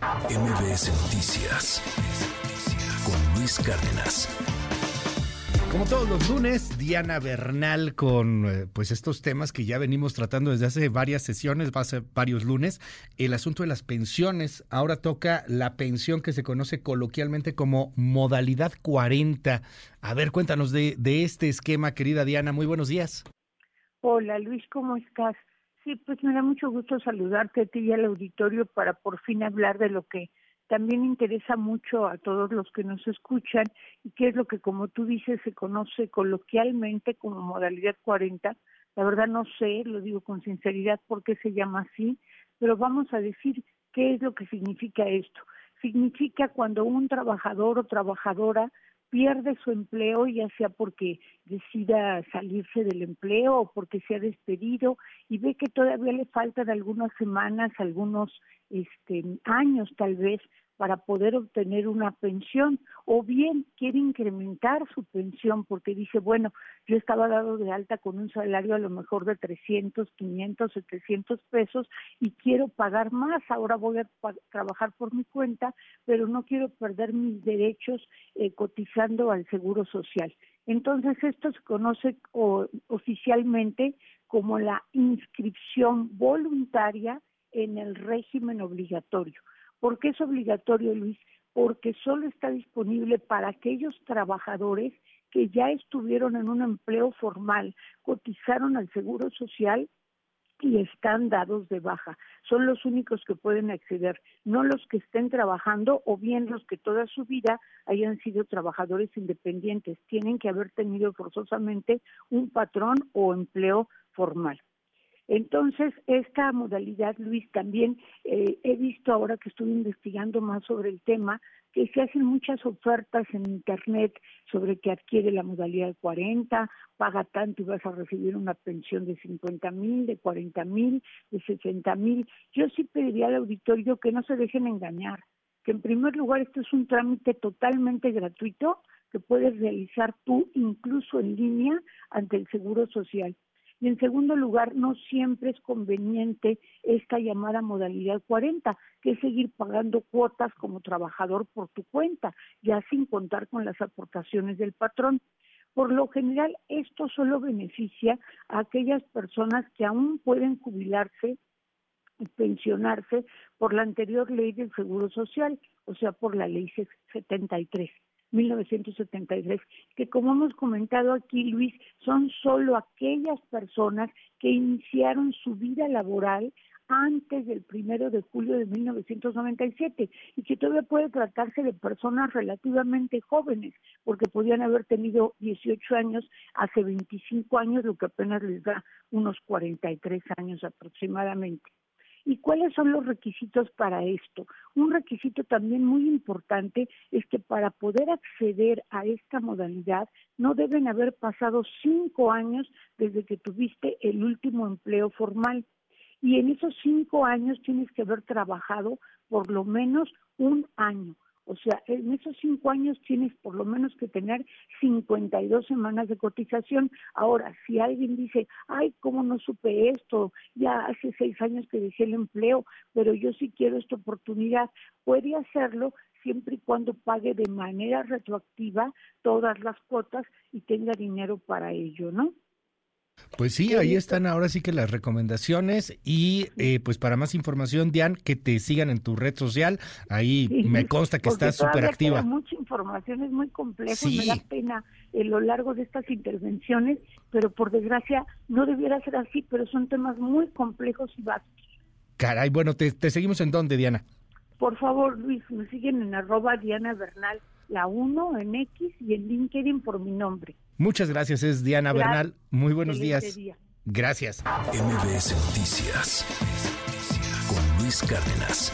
MBS Noticias con Luis Cárdenas. Como todos los lunes, Diana Bernal con eh, pues estos temas que ya venimos tratando desde hace varias sesiones, va a ser varios lunes, el asunto de las pensiones. Ahora toca la pensión que se conoce coloquialmente como modalidad 40. A ver, cuéntanos de, de este esquema, querida Diana. Muy buenos días. Hola Luis, ¿cómo estás? Sí, pues me da mucho gusto saludarte a ti y al auditorio para por fin hablar de lo que también interesa mucho a todos los que nos escuchan y que es lo que, como tú dices, se conoce coloquialmente como modalidad 40. La verdad no sé, lo digo con sinceridad por qué se llama así, pero vamos a decir qué es lo que significa esto. Significa cuando un trabajador o trabajadora pierde su empleo, ya sea porque decida salirse del empleo o porque se ha despedido y ve que todavía le faltan algunas semanas, algunos este, años tal vez para poder obtener una pensión o bien quiere incrementar su pensión porque dice, bueno, yo estaba dado de alta con un salario a lo mejor de 300, 500, 700 pesos y quiero pagar más, ahora voy a trabajar por mi cuenta, pero no quiero perder mis derechos eh, cotizando al Seguro Social. Entonces, esto se conoce oficialmente como la inscripción voluntaria en el régimen obligatorio. ¿Por qué es obligatorio, Luis? Porque solo está disponible para aquellos trabajadores que ya estuvieron en un empleo formal, cotizaron al Seguro Social y están dados de baja. Son los únicos que pueden acceder, no los que estén trabajando o bien los que toda su vida hayan sido trabajadores independientes. Tienen que haber tenido forzosamente un patrón o empleo formal. Entonces, esta modalidad, Luis, también eh, he visto ahora que estoy investigando más sobre el tema, que se hacen muchas ofertas en Internet sobre que adquiere la modalidad 40, paga tanto y vas a recibir una pensión de 50 mil, de 40 mil, de 60 mil. Yo sí pediría al auditorio que no se dejen engañar, que en primer lugar esto es un trámite totalmente gratuito que puedes realizar tú incluso en línea ante el Seguro Social. Y en segundo lugar, no siempre es conveniente esta llamada modalidad 40, que es seguir pagando cuotas como trabajador por tu cuenta, ya sin contar con las aportaciones del patrón. Por lo general, esto solo beneficia a aquellas personas que aún pueden jubilarse y pensionarse por la anterior ley del Seguro Social, o sea, por la ley 73. 1973, que como hemos comentado aquí, Luis, son solo aquellas personas que iniciaron su vida laboral antes del primero de julio de 1997 y que todavía puede tratarse de personas relativamente jóvenes porque podían haber tenido 18 años hace 25 años, lo que apenas les da unos 43 años aproximadamente. ¿Y cuáles son los requisitos para esto? Un requisito también muy importante es que para poder acceder a esta modalidad no deben haber pasado cinco años desde que tuviste el último empleo formal. Y en esos cinco años tienes que haber trabajado por lo menos un año. O sea, en esos cinco años tienes por lo menos que tener 52 semanas de cotización. Ahora, si alguien dice, ay, ¿cómo no supe esto? Ya hace seis años que dejé el empleo, pero yo sí quiero esta oportunidad, puede hacerlo siempre y cuando pague de manera retroactiva todas las cuotas y tenga dinero para ello, ¿no? Pues sí, ahí están ahora sí que las recomendaciones y eh, pues para más información, Dian, que te sigan en tu red social, ahí me consta que estás súper activa. Mucha información, es muy complejo, me da pena en lo largo de estas intervenciones, pero por desgracia no debiera ser así, pero son temas muy complejos y vastos. Caray, bueno, te, te seguimos en dónde, Diana. Por favor, Luis, me siguen en arroba Diana Bernal, la 1 en X y en LinkedIn por mi nombre. Muchas gracias, es Diana Bernal. Muy buenos días. Gracias. MBS Noticias con Luis Cárdenas.